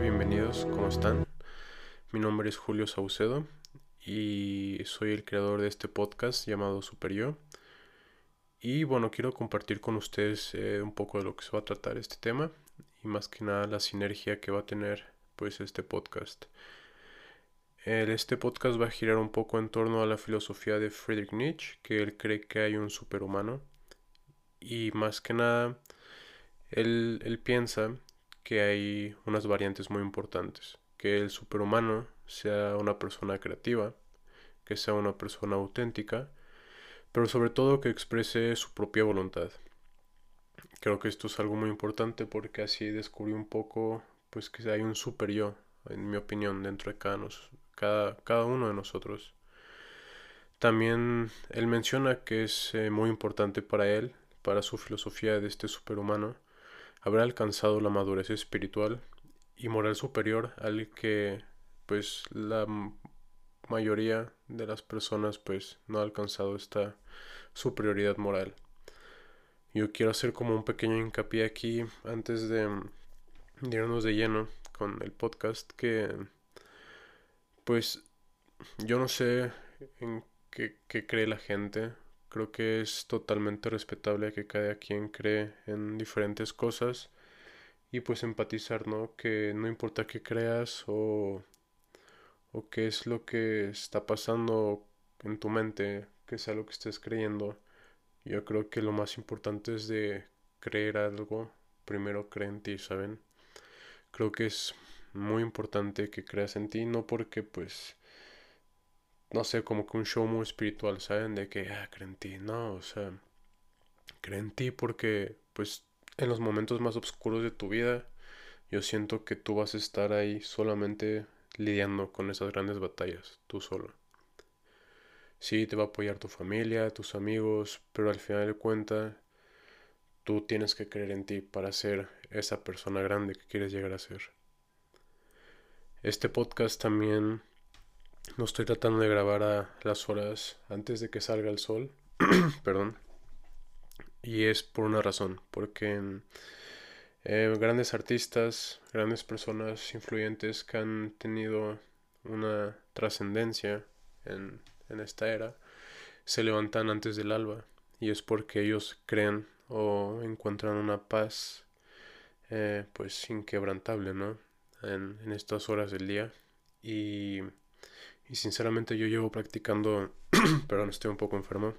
bienvenidos, ¿cómo están? Mi nombre es Julio Saucedo y soy el creador de este podcast llamado Super Yo. Y bueno, quiero compartir con ustedes eh, un poco de lo que se va a tratar este tema y más que nada la sinergia que va a tener pues este podcast. este podcast va a girar un poco en torno a la filosofía de Friedrich Nietzsche, que él cree que hay un superhumano y más que nada él, él piensa que hay unas variantes muy importantes. Que el superhumano sea una persona creativa, que sea una persona auténtica, pero sobre todo que exprese su propia voluntad. Creo que esto es algo muy importante porque así descubrí un poco pues que hay un super yo, en mi opinión, dentro de cada, uno de nosotros. También él menciona que es eh, muy importante para él, para su filosofía de este superhumano, habrá alcanzado la madurez espiritual y moral superior al que pues la mayoría de las personas pues no ha alcanzado esta superioridad moral. Yo quiero hacer como un pequeño hincapié aquí antes de, irnos de lleno con el podcast que pues yo no sé en qué cree la gente Creo que es totalmente respetable que cada quien cree en diferentes cosas y pues empatizar, ¿no? Que no importa qué creas o, o qué es lo que está pasando en tu mente, que sea lo que estés creyendo. Yo creo que lo más importante es de creer algo, primero cree en ti, ¿saben? Creo que es muy importante que creas en ti, no porque pues no sé, como que un show muy espiritual, ¿saben? De que, ah, creen en ti, no, o sea, creen en ti porque, pues, en los momentos más oscuros de tu vida, yo siento que tú vas a estar ahí solamente lidiando con esas grandes batallas, tú solo. Sí, te va a apoyar tu familia, tus amigos, pero al final de cuentas, tú tienes que creer en ti para ser esa persona grande que quieres llegar a ser. Este podcast también no estoy tratando de grabar a las horas antes de que salga el sol. Perdón. Y es por una razón. Porque eh, grandes artistas, grandes personas influyentes que han tenido una trascendencia en, en esta era, se levantan antes del alba. Y es porque ellos creen o encuentran una paz eh, pues inquebrantable, ¿no? En, en estas horas del día. Y y sinceramente yo llevo practicando, perdón, estoy un poco enfermo.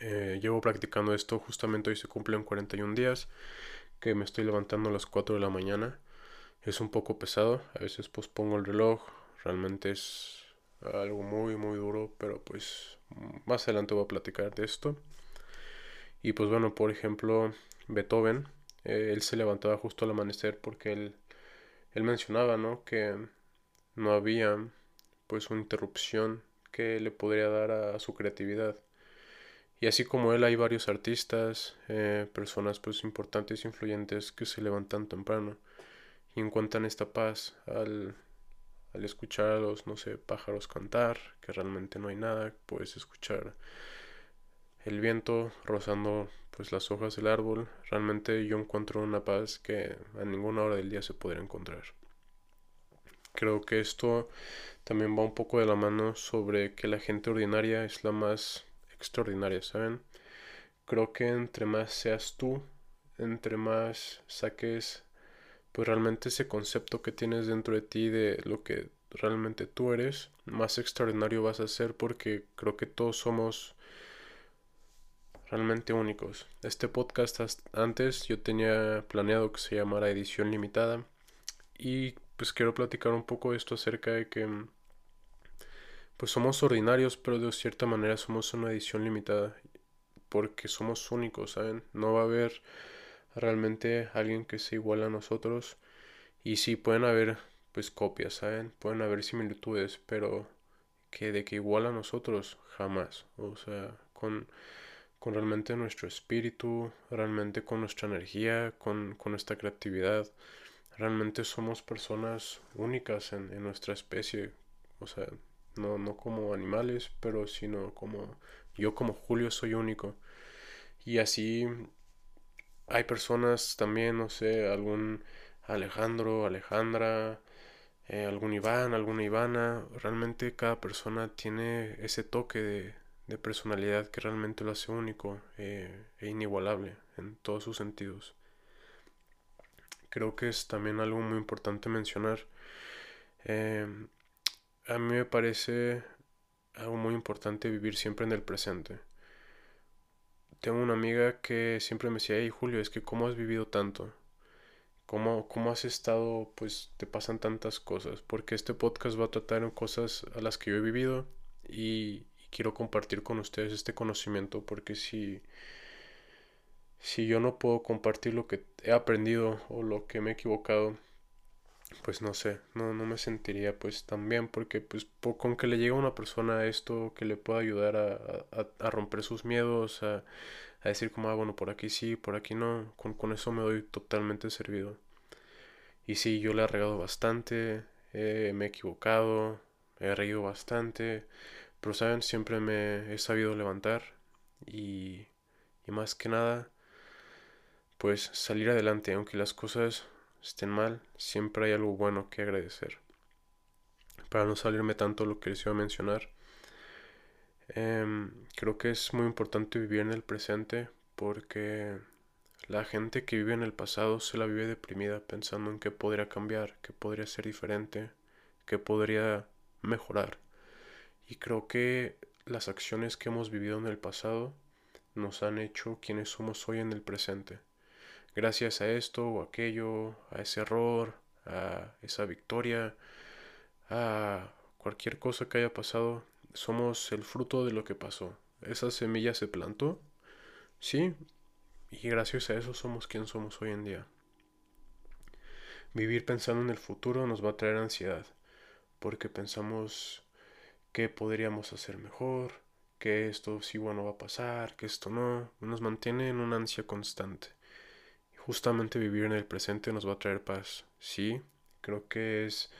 Eh, llevo practicando esto, justamente hoy se cumplen 41 días, que me estoy levantando a las 4 de la mañana. Es un poco pesado, a veces pospongo el reloj, realmente es algo muy muy duro, pero pues más adelante voy a platicar de esto. Y pues bueno, por ejemplo, Beethoven, eh, él se levantaba justo al amanecer porque él, él mencionaba, ¿no? Que no había pues una interrupción que le podría dar a, su creatividad. Y así como él hay varios artistas, eh, personas pues importantes e influyentes que se levantan temprano y encuentran esta paz al, al escuchar a los, no sé, pájaros cantar, que realmente no hay nada, puedes escuchar el viento rozando pues las hojas del árbol, realmente yo encuentro una paz que a ninguna hora del día se podría encontrar. Creo que esto también va un poco de la mano sobre que la gente ordinaria es la más extraordinaria, ¿saben? Creo que entre más seas tú, entre más saques pues realmente ese concepto que tienes dentro de ti de lo que realmente tú eres, más extraordinario vas a ser porque creo que todos somos realmente únicos. Este podcast antes yo tenía planeado que se llamara edición limitada y pues quiero platicar un poco esto acerca de que mm, pues somos ordinarios, pero de cierta manera somos una edición limitada porque somos únicos, ¿saben? No va a haber realmente alguien que se iguale a nosotros y sí pueden haber pues copias, ¿saben? Pueden haber similitudes, pero que de que igual a nosotros jamás, o sea, con con realmente nuestro espíritu, realmente con nuestra energía, con, con nuestra creatividad, realmente somos personas únicas en, nuestra especie, o sea, no, no como animales, pero sino como yo como Julio soy único. Y así hay personas también, no sé, algún Alejandro, Alejandra, eh, algún Iván, alguna Ivana. Realmente cada persona tiene ese toque de, de personalidad que realmente lo hace único eh, e inigualable en todos sus sentidos. Creo que es también algo muy importante mencionar. Em, a mí me parece algo muy importante vivir siempre en el presente. Tengo una amiga que siempre me decía, hey Julio, es que cómo has vivido tanto, cómo, cómo has estado, pues te pasan tantas cosas, porque este podcast va a tratar en cosas a las que yo he vivido y, quiero compartir con ustedes este conocimiento, porque si, si yo no puedo compartir lo que he aprendido o lo que me he equivocado, pues no sé, no, no me sentiría pues tan bien porque pues con que le llegue a una persona esto que le pueda ayudar a, a, romper sus miedos, a, a, decir como, ah, bueno, por aquí sí, por aquí no, con, con, eso me doy totalmente servido. Y sí, yo le he regado bastante, eh, me he equivocado, he reído bastante, pero saben, siempre me he sabido levantar y, y más que nada, pues salir adelante, aunque las cosas estén mal, siempre hay algo bueno que agradecer. Para no salirme tanto lo que les iba a mencionar, em, creo que es muy importante vivir en el presente porque la gente que vive en el pasado se la vive deprimida pensando en qué podría cambiar, qué podría ser diferente, qué podría mejorar. Y creo que las acciones que hemos vivido en el pasado nos han hecho quienes somos hoy en el presente gracias a esto o aquello, a ese error, a esa victoria, a cualquier cosa que haya pasado, somos el fruto de lo que pasó. Esa semilla se plantó, sí, y gracias a eso somos quien somos hoy en día. Vivir pensando en el futuro nos va a traer ansiedad, porque pensamos que podríamos hacer mejor, que esto sí bueno va a pasar, que esto no, nos mantiene en una ansia constante justamente vivir en el presente nos va a traer paz. Sí, creo que es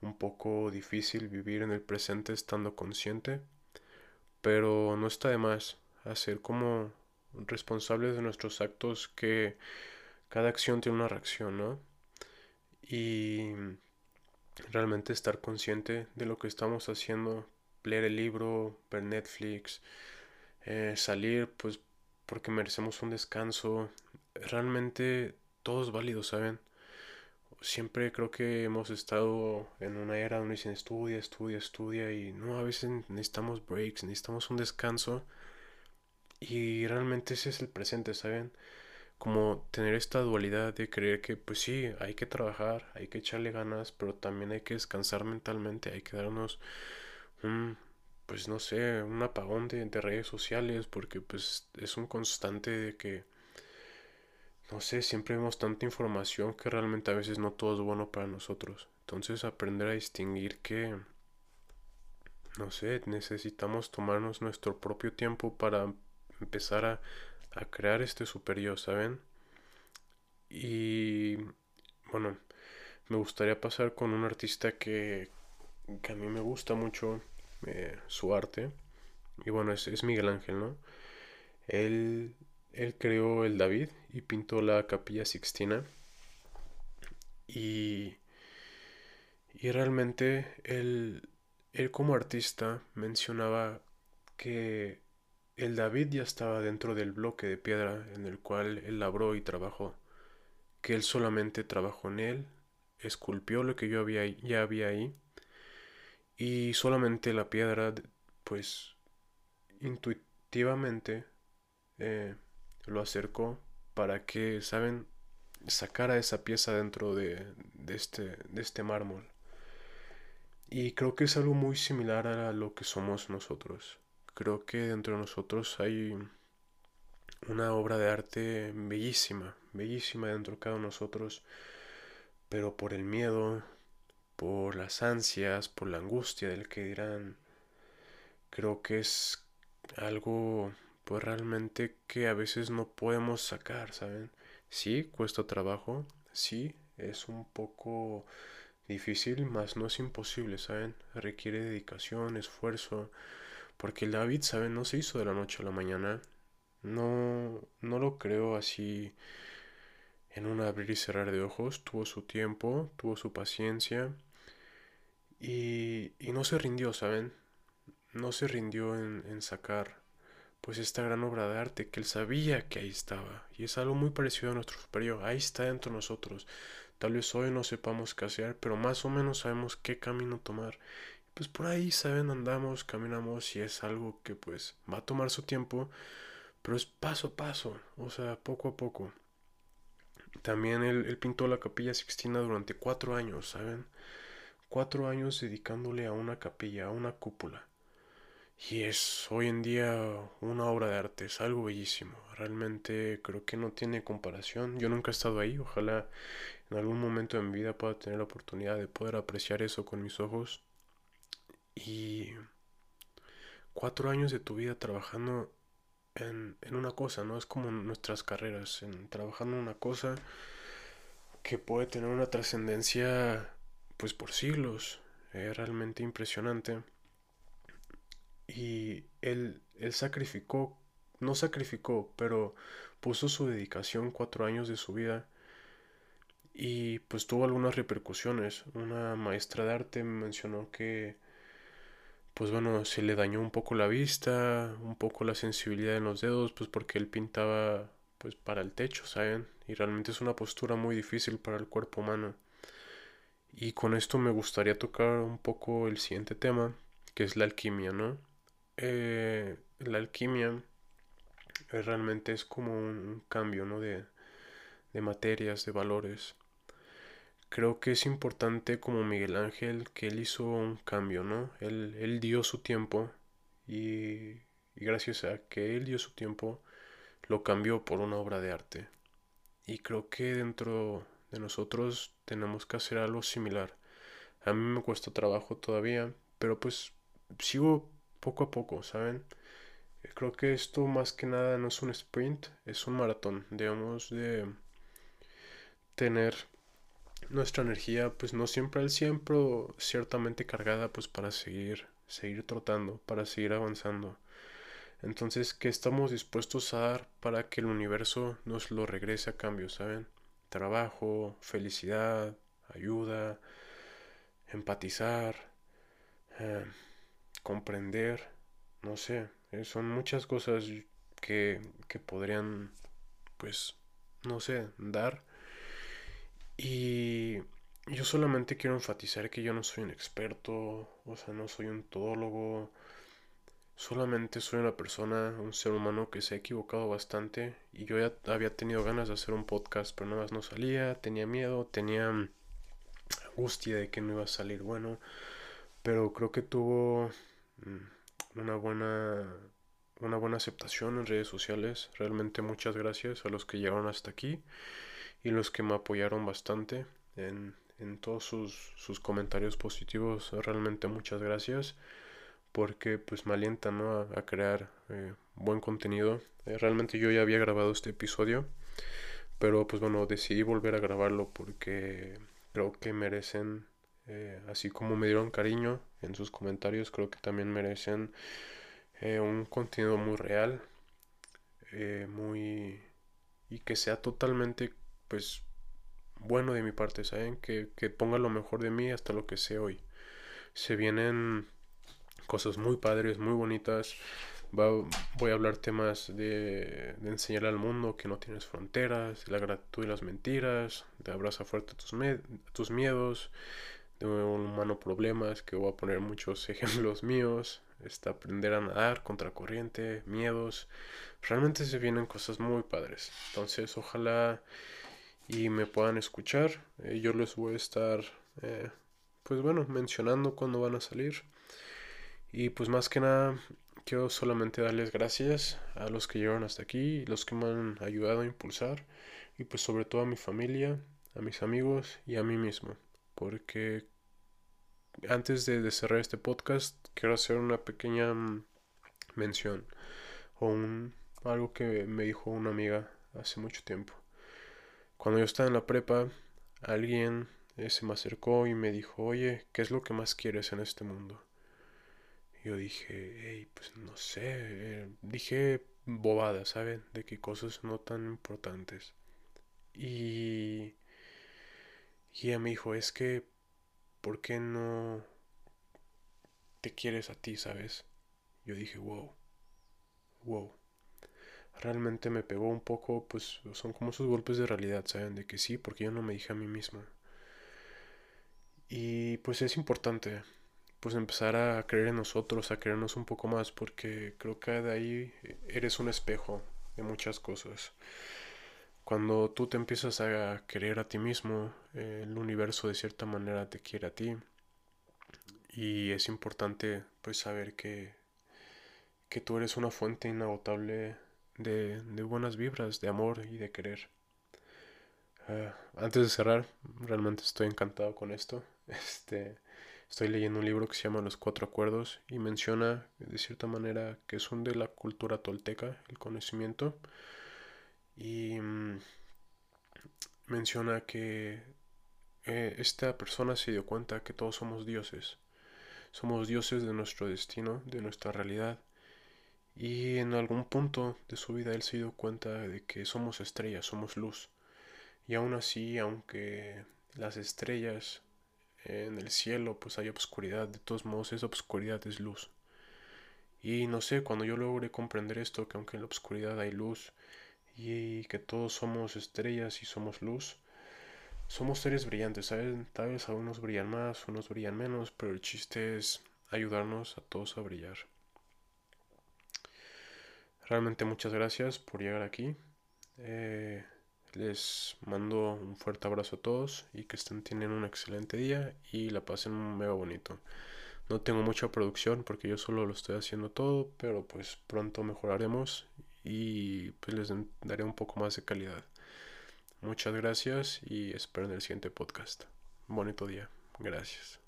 un poco difícil vivir en el presente estando consciente, pero no está de más hacer como responsables de nuestros actos que cada acción tiene una reacción, ¿no? Y realmente estar consciente de lo que estamos haciendo, leer el libro, ver Netflix, eh, salir pues porque merecemos un descanso, realmente todo es válido, ¿saben? Siempre creo que hemos estado en una era donde dicen estudia, estudia, estudia y no, a veces necesitamos breaks, necesitamos un descanso y realmente ese es el presente, ¿saben? Como tener esta dualidad de creer que pues sí, hay que trabajar, hay que echarle ganas, pero también hay que descansar mentalmente, hay que darnos un, pues no sé, un apagón de, de redes sociales porque pues es un constante de que no sé, siempre vemos tanta información que realmente a veces no todo es bueno para nosotros. Entonces aprender a distinguir que, no sé, necesitamos tomarnos nuestro propio tiempo para empezar a, a crear este superior, ¿saben? Y bueno, me gustaría pasar con un artista que, que a mí me gusta mucho eh, su arte. Y bueno, es, es Miguel Ángel, ¿no? Él él creó el David y pintó la capilla Sixtina. Y, y realmente él, él como artista mencionaba que el David ya estaba dentro del bloque de piedra en el cual él labró y trabajó, que él solamente trabajó en él, esculpió lo que yo había, ya había ahí, y solamente la piedra, pues intuitivamente, eh, lo acercó para que, ¿saben?, sacara esa pieza dentro de, este, de este mármol. Y creo que es algo muy similar a lo que somos nosotros. Creo que dentro de nosotros hay una obra de arte bellísima, bellísima dentro de cada uno de nosotros, pero por el miedo, por las ansias, por la angustia del que dirán, creo que es algo pues realmente que a veces no podemos sacar, ¿saben? Sí, cuesta trabajo, sí, es un poco difícil, más no es imposible, ¿saben? Requiere dedicación, esfuerzo, porque el David, ¿saben? No se hizo de la noche a la mañana, no, no lo creo así en un abrir y cerrar de ojos, tuvo su tiempo, tuvo su paciencia y, y no se rindió, ¿saben? No se rindió en sacar pues esta gran obra de arte que él sabía que ahí estaba y es algo muy parecido a nuestro superior, ahí está dentro de nosotros. Tal vez hoy no sepamos qué hacer, pero más o menos sabemos qué camino tomar. Pues por ahí, saben, andamos, caminamos y es algo que pues va a tomar su tiempo, pero es paso a paso, o sea, poco a poco. También él, pintó la capilla Sixtina durante cuatro años, ¿saben? Cuatro años dedicándole a una capilla, a una cúpula. Y es hoy en día una obra de arte, es algo bellísimo. Realmente creo que no tiene comparación. Yo nunca he estado ahí, ojalá en algún momento de mi vida pueda tener la oportunidad de poder apreciar eso con mis ojos. Y cuatro años de tu vida trabajando en, una cosa, ¿no? Es como nuestras carreras, en trabajando en una cosa que puede tener una trascendencia pues por siglos. Es realmente impresionante. Y él, él sacrificó, no sacrificó, pero puso su dedicación cuatro años de su vida y pues tuvo algunas repercusiones. Una maestra de arte me mencionó que pues bueno, se le dañó un poco la vista, un poco la sensibilidad en los dedos, pues porque él pintaba pues para el techo, ¿saben? Y realmente es una postura muy difícil para el cuerpo humano. Y con esto me gustaría tocar un poco el siguiente tema, que es la alquimia, ¿no? Eh, la alquimia realmente es como un, cambio, ¿no? De, materias, de valores creo que es importante como Miguel Ángel que él hizo un cambio, ¿no? Él, dio su tiempo y, gracias a que él dio su tiempo lo cambió por una obra de arte. Y creo que dentro de nosotros tenemos que hacer algo similar. A mí me cuesta trabajo todavía, pero pues sigo poco a poco, ¿saben? Creo que esto más que nada no es un sprint, es un maratón. Debemos de tener nuestra energía pues no siempre al siempre ciertamente cargada pues para seguir seguir trotando para seguir avanzando entonces qué estamos dispuestos a dar para que el universo nos lo regrese a cambio saben trabajo felicidad ayuda empatizar eh, comprender no sé eh, son muchas cosas que, que podrían pues no sé dar. Y yo solamente quiero enfatizar que yo no soy un experto, o sea, no soy un todólogo, solamente soy una persona, un ser humano que se ha equivocado bastante. Y yo ya había tenido ganas de hacer un podcast, pero nada más no salía, tenía miedo, tenía angustia de que no iba a salir bueno, pero creo que tuvo una buena una buena aceptación en redes sociales. Realmente muchas gracias a los que llegaron hasta aquí y los que me apoyaron bastante en, en todos sus, sus, comentarios positivos. Realmente muchas gracias porque pues me alientan ¿no? a, crear eh, buen contenido. Eh, realmente yo ya había grabado este episodio, pero pues bueno, decidí volver a grabarlo porque creo que merecen, eh, así como me dieron cariño en sus comentarios, creo que también merecen un contenido muy real, muy... y que sea totalmente pues bueno de mi parte, ¿saben? Que, ponga lo mejor de mí hasta lo que sé hoy. Se vienen cosas muy padres, muy bonitas. voy a hablar temas de, de, enseñar al mundo que no tienes fronteras, la gratitud y las mentiras, de abraza fuerte tus, tus miedos, de un humano problemas, que voy a poner muchos ejemplos míos, está aprender a nadar, contracorriente, miedos. Realmente se vienen cosas muy padres. Entonces, ojalá y me puedan escuchar. Eh, yo les voy a estar, eh, pues bueno, mencionando cuándo van a salir. Y pues más que nada, quiero solamente darles gracias a los que llegaron hasta aquí, los que me han ayudado a impulsar. Y pues sobre todo a mi familia, a mis amigos y a mí mismo. Porque antes de, cerrar este podcast, quiero hacer una pequeña mm, mención o un, algo que me dijo una amiga hace mucho tiempo. Cuando yo estaba en la prepa, alguien eh, se me acercó y me dijo, oye, ¿qué es lo que más quieres en este mundo? Yo dije, hey, pues no sé, eh, dije bobadas, ¿saben? De qué cosas no tan importantes. Y, y ella me dijo, es que, ¿por qué no te quieres a ti, sabes? Yo dije, wow, wow. Realmente me pegó un poco, pues son como esos golpes de realidad, ¿saben? De que sí, porque yo no me dije a mí misma. Y pues es importante, pues empezar a creer en nosotros, a creernos un poco más, porque creo que de ahí eres un espejo de muchas cosas. Cuando tú te empiezas a querer a ti mismo, el universo de cierta manera te quiere a ti. Y es importante pues saber que, que tú eres una fuente inagotable de, de buenas vibras, de amor y de querer. Uh, antes de cerrar, realmente estoy encantado con esto. Este, Estoy leyendo un libro que se llama Los Cuatro Acuerdos y menciona de cierta manera que son de la cultura tolteca, el conocimiento. Y mm, menciona que eh, esta persona se dio cuenta que todos somos dioses. Somos dioses de nuestro destino, de nuestra realidad. Y en algún punto de su vida él se dio cuenta de que somos estrellas, somos luz. Y aún así, aunque las estrellas en el cielo pues hay obscuridad, de todos modos esa obscuridad es luz. Y no sé, cuando yo logré comprender esto, que aunque en la oscuridad hay luz y que todos somos estrellas y somos luz, somos seres brillantes. Tal vez algunos brillan más, unos brillan menos, pero el chiste es ayudarnos a todos a brillar. Realmente muchas gracias por llegar aquí. Eh, les mando un fuerte abrazo a todos y que estén teniendo un excelente día y la pasen mega bonito. No tengo mucha producción porque yo solo lo estoy haciendo todo, pero pues pronto mejoraremos y pues les daré un poco más de calidad. Muchas gracias y espero en el siguiente podcast. Bonito día. Gracias.